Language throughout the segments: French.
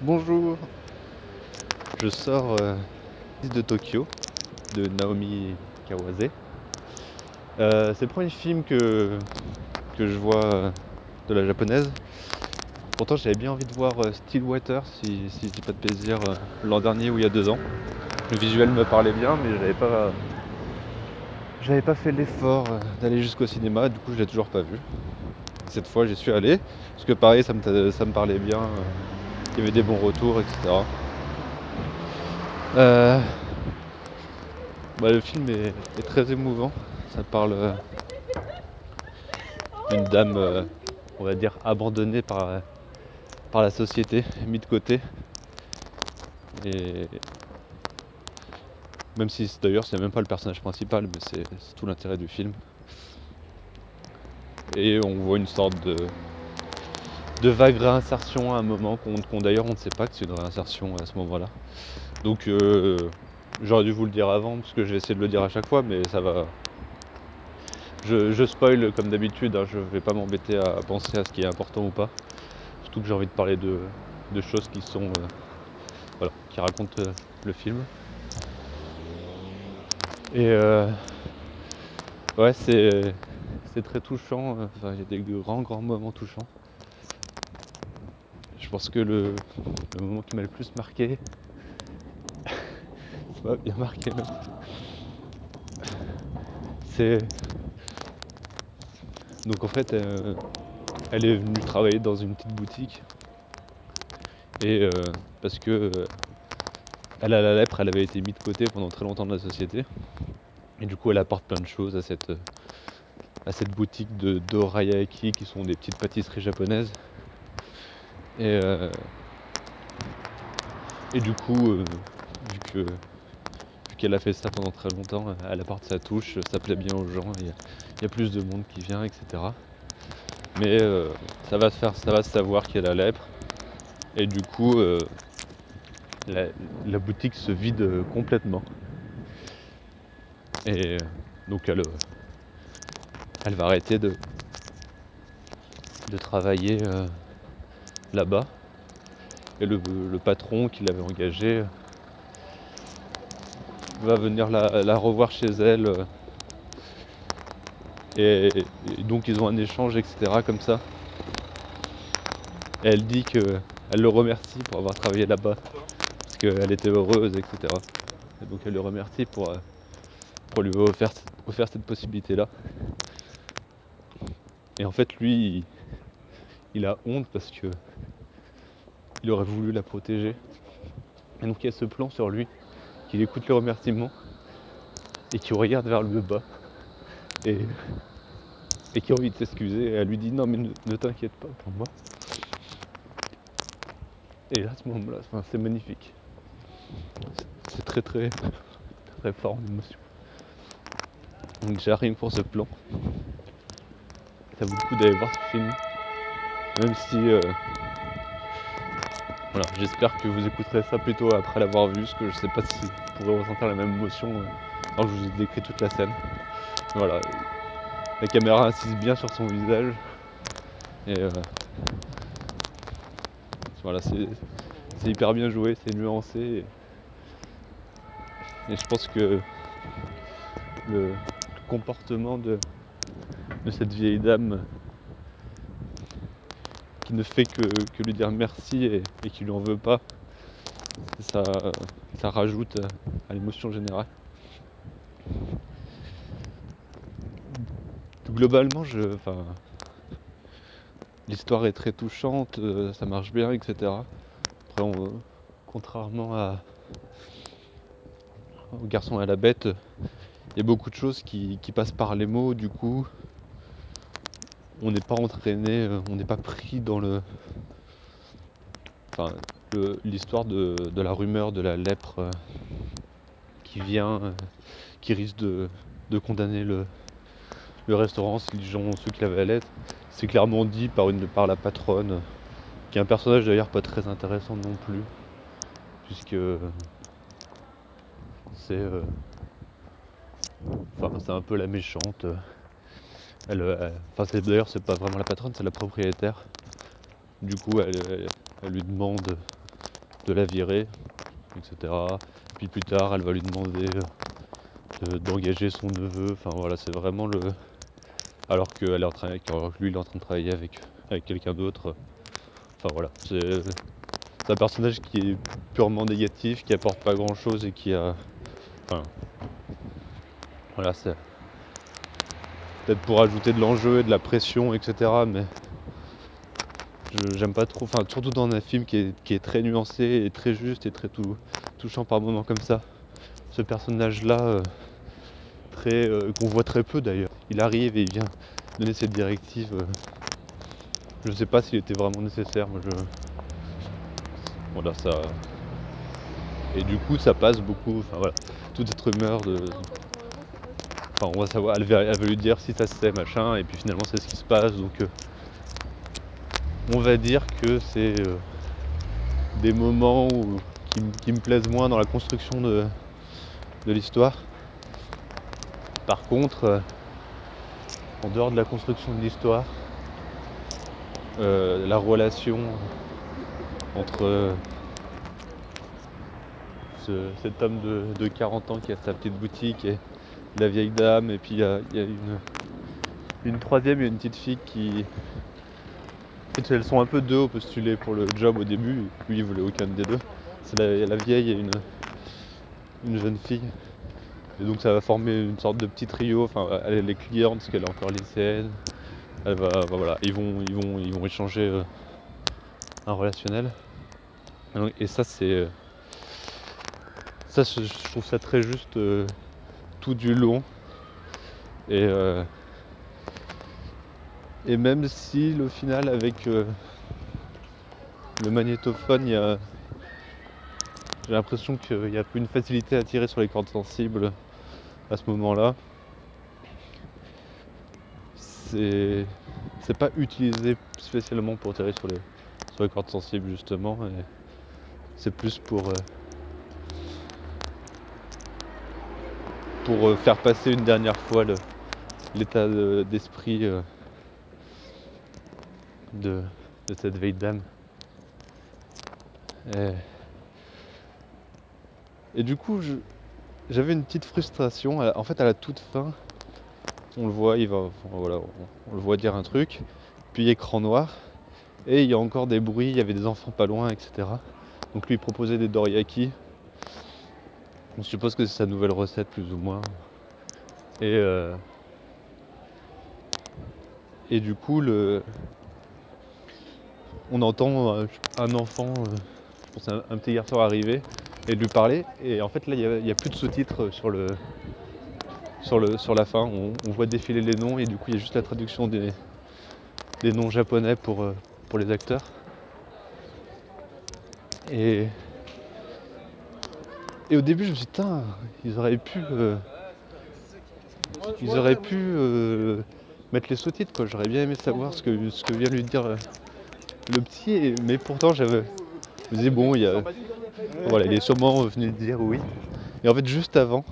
Bonjour, je sors euh, de Tokyo de Naomi Kawase. Euh, c'est le premier film que, je vois euh, de la japonaise. Pourtant j'avais bien envie de voir Stillwater si, si je dis pas de plaisir l'an dernier ou il y a deux ans. Le visuel me parlait bien mais j'avais pas j'avais pas fait l'effort d'aller jusqu'au cinéma, du coup je l'ai toujours pas vu. Cette fois j'y suis allé, parce que pareil ça me, ça me parlait bien, il y avait des bons retours, etc. Euh, bah, le film est, est très émouvant. Ça parle euh, d'une dame, euh, on va dire, abandonnée par, par la société, mise de côté. Et même si d'ailleurs c'est même pas le personnage principal, mais c'est tout l'intérêt du film. Et on voit une sorte de, de vague réinsertion à un moment qu'on d'ailleurs on ne sait pas que c'est une réinsertion à ce moment-là. Donc euh, j'aurais dû vous le dire avant parce que je vais essayer de le dire à chaque fois, mais ça va. Je, je spoil comme d'habitude, hein, je vais pas m'embêter à penser à ce qui est important ou pas. Surtout que j'ai envie de parler de, choses qui sont. euh, qui racontent euh, le film. Et ouais, c'est très touchant. Enfin, il y a des grands, grands moments touchants. Je pense que le, moment qui m'a le plus marqué, ça bien marqué c'est. Donc en fait, euh, elle est venue travailler dans une petite boutique. Et euh, parce que euh, elle a la lèpre, elle avait été mise de côté pendant très longtemps de la société. Et du coup, elle apporte plein de choses à cette, à cette boutique de dorayaki qui sont des petites pâtisseries japonaises. Et, euh, et du coup, euh, vu que vu qu'elle a fait ça pendant très longtemps, elle apporte sa touche, ça plaît bien aux gens, il y, a- plus de monde qui vient, etc. Mais euh, ça va se faire, ça va savoir qu'il y a la lèpre. Et du coup, euh, la, boutique se vide euh, complètement. Et euh, donc elle, euh, va arrêter de, travailler euh, là-bas. Et le, le patron qui l'avait engagé va venir la, revoir chez elle. euh, Et, donc ils ont un échange, etc. comme ça. Elle dit que elle le remercie pour avoir travaillé là-bas. Parce qu'elle était heureuse, etc. Et donc elle le remercie pour, euh, pour lui offert cette possibilité-là. Et en fait, lui, il a honte parce que il aurait voulu la protéger. Et donc il y a ce plan sur lui, qu'il écoute le remerciement et qui regarde vers le bas. Et, qui a envie de s'excuser. Et elle lui dit non mais ne, t'inquiète pas pour moi. Et là, à ce moment-là, c'est magnifique. C'est- très très très fort en émotion. Donc que pour ce plan, ça vaut le coup d'aller voir ce film. Même si euh, j'espère que vous écouterez ça plutôt après l'avoir vu, parce que je sais pas si vous pourrez ressentir la même émotion euh, alors que je vous ai décrit toute la scène. Voilà. La caméra insiste bien sur son visage. Et euh, voilà, c'est hyper bien joué, c'est nuancé. Et, je pense que le comportement de cette vieille dame qui ne fait que, que lui dire merci et, qui lui en veut pas, ça, ça rajoute à l'émotion générale. Globalement, je, l'histoire est très touchante, euh, ça marche bien, etc. Après, on- contrairement à, au garçon à la bête, il y a beaucoup de choses qui passent par les mots, du coup, on n'est pas entraîné, euh, on n'est pas pris dans le. Enfin, l'histoire de, la rumeur de la lèpre euh, qui vient, euh, qui risque de, condamner le, restaurant si les gens, ceux qui l'aide. C'est clairement dit par, la patronne, qui est un personnage d'ailleurs pas très intéressant non plus, puisque c'est. Enfin, c'est un peu la méchante. Elle, euh, enfin, d'ailleurs, c'est pas vraiment la patronne, c'est la propriétaire. Du coup, elle, elle- elle lui demande de la virer, etc. Puis plus tard, elle va lui demander d'engager son neveu. Enfin voilà, c'est vraiment le. Alors que, est en train, lui, il est en train de travailler avec, avec quelqu'un d'autre. Enfin voilà, c'est un personnage qui est purement négatif, qui apporte pas grand chose et qui a. Enfin. Voilà, c'est. Peut-être pour ajouter de l'enjeu et de la pression, etc. Mais. J'aime pas trop. Enfin, surtout dans un film qui est, très nuancé et très juste et très touchant par moments comme ça. Ce personnage-là, euh, euh, qu'on voit très peu d'ailleurs. Il arrive et il vient donner cette directive. Euh, je sais pas s'il était vraiment nécessaire. Je voilà, ça. Et du coup, ça passe beaucoup. Enfin voilà, toute cette rumeur de. Enfin, on va savoir. Elle va, lui dire si ça se sait, machin. Et puis finalement, c'est ce qui se passe. Donc, euh, on va dire que c'est euh, des moments qui, me plaisent moins dans la construction de, de l'histoire. Par contre, euh, en dehors de la construction de l'histoire, la relation entre cet homme de, 40 ans qui a sa petite boutique et la vieille dame et puis il y a, une, une troisième et une petite fille qui elles sont un peu deux au postuler pour le job au début lui il voulait aucun des deux. C'est la, vieille et une, une jeune fille. Et donc ça va former une sorte de petit trio. Enfin elle est cliente parce qu'elle est encore lycéenne. Elle va bah ils vont échanger euh, un relationnel. Et ça, c'est. Euh, ça, je trouve ça très juste euh, tout du long. Et, euh, et même si, au final, avec le magnétophone, il y a. J'ai l'impression qu'il y a une facilité à tirer sur les cordes sensibles à ce moment-là. C'est. C'est pas utilisé spécialement pour tirer sur les, sur les cordes sensibles justement. Et, c'est plus pour, euh, pour euh, faire passer une dernière fois l'état d'esprit euh, de, cette vieille dame. Et, du coup, j'avais une petite frustration. En fait, à la toute fin, on le voit, il va, voilà, on, le voit dire un truc, puis écran noir, et il y a encore des bruits, il y avait des enfants pas loin, etc. Donc lui proposer des doriyaki. On suppose que c'est sa nouvelle recette plus ou moins. Et, euh, du coup on entend euh, un enfant, euh, je un, petit garçon arriver et lui parler. Et en fait là il n'y a, plus de sous-titres sur la fin. On, voit défiler les noms et du coup il y a juste la traduction des, des noms japonais pour, pour les acteurs. Et, et au début, je me suis dit, ils auraient pu. Euh, ils auraient pu euh, mettre les sous-titres, J'aurais bien aimé savoir ce que, ce que vient lui dire euh, le petit, mais pourtant, j'avais. Je me disais, bon, il, y a, voilà, il est sûrement venu dire oui. Et en fait, juste avant,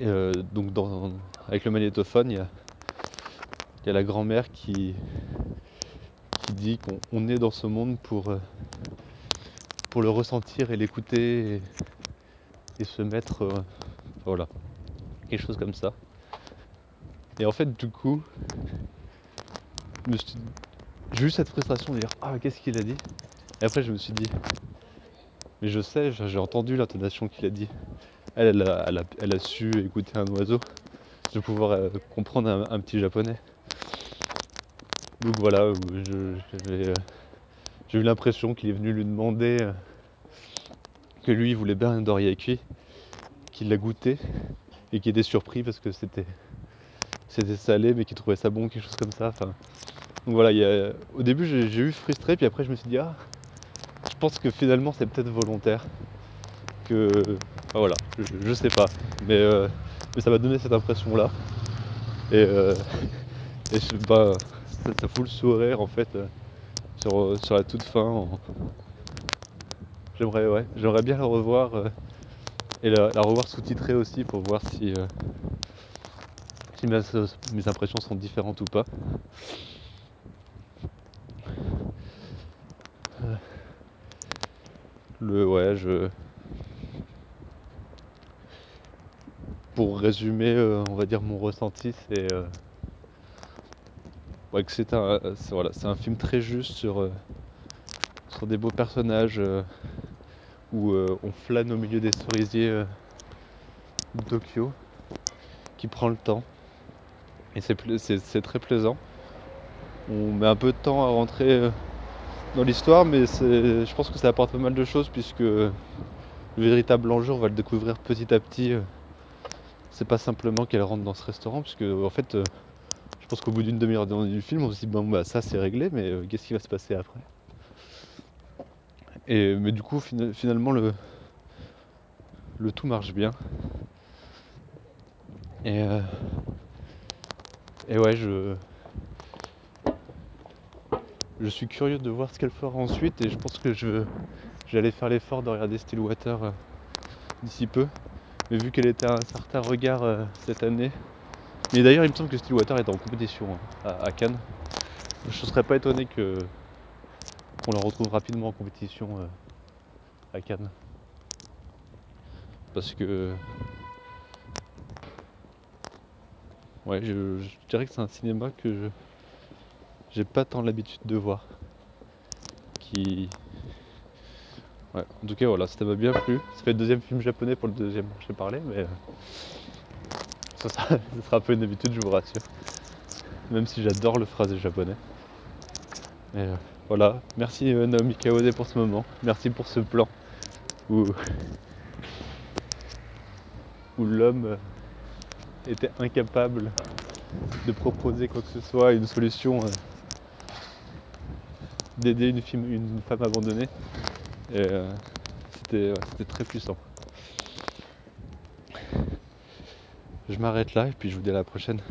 donc avec le magnétophone, il y a, y a la grand-mère qui, qui dit qu'on est dans ce monde pour pour le ressentir et l'écouter et, se mettre. Euh, voilà. Quelque chose comme ça. Et en fait, du coup, j'ai eu cette frustration de dire Ah, qu'est-ce qu'il a dit? Et après, je me suis dit Mais je sais, j'ai entendu l'intonation qu'il a dit. Elle, elle a, su écouter un oiseau. Je vais pouvoir euh, comprendre un, petit japonais. Donc voilà, j'avais. Euh, j'ai eu l'impression qu'il est venu lui demander euh, que lui il voulait bien un doriyaki, qu'il l'a goûté et qu'il était surpris parce que c'était salé mais qu'il trouvait ça bon, quelque chose comme ça. Donc voilà, au début j'ai eu frustré puis après je me suis dit ah je pense que finalement c'est peut-être volontaire. Que voilà, je, sais pas. Mais, euh, mais ça m'a donné cette impression là. Et, euh, bah, ça, ça fout le sourire en fait sur, sur la toute fin. J'aimerais ouais, j'aimerais bien le revoir euh, et la, revoir sous-titrée aussi pour voir si, euh, si mes, impressions sont différentes ou pas. Le ouais, je. Pour résumer, euh, on va dire mon ressenti, c'est que c'est un, c'est, voilà, un film très juste sur, euh, sur des beaux personnages euh, où euh, on flâne au milieu des cerisiers euh, de Tokyo, qui prend le temps. Et c'est, très plaisant. On met un peu de temps à rentrer euh, dans l'histoire, mais je pense que ça apporte pas mal de choses puisque le véritable enjeu, on va le découvrir petit à petit. euh, c'est pas simplement qu'elle rentre dans ce restaurant, puisque en fait, euh, pense qu'au bout d'une demi-heure du film, on se dit bon bah ça c'est réglé, mais euh, qu'est-ce qui va se passer après? Et mais du coup, fina- finalement, le, le tout marche bien. Et, euh, et ouais, je, je suis curieux de voir ce qu'elle fera ensuite, et je pense que je, j'allais faire l'effort de regarder Stillwater euh, d'ici peu. Mais vu qu'elle était à un certain regard cette année, mais d'ailleurs, il me semble que Stillwater est en compétition hein, à, à Cannes. Je ne serais pas étonné que qu'on la retrouve rapidement en compétition euh, à Cannes. Parce que ouais, je, je dirais que c'est un cinéma que je j'ai pas tant l'habitude de voir. Qui ouais, en tout cas voilà, ça m'a bien plu. Ça fait le deuxième film japonais pour le deuxième dont j'ai parlé, mais ça, sera, ça sera un peu une habitude, je vous rassure. Même si j'adore le phrasé japonais. Euh, voilà, merci euh, Naomi Kawase pour ce moment. Merci pour ce plan où, où l'homme euh, était incapable de proposer quoi que ce soit, une solution, euh, d'aider une, femme- abandonnée. Et c'était très puissant. Je m'arrête là et puis je vous dis à la prochaine.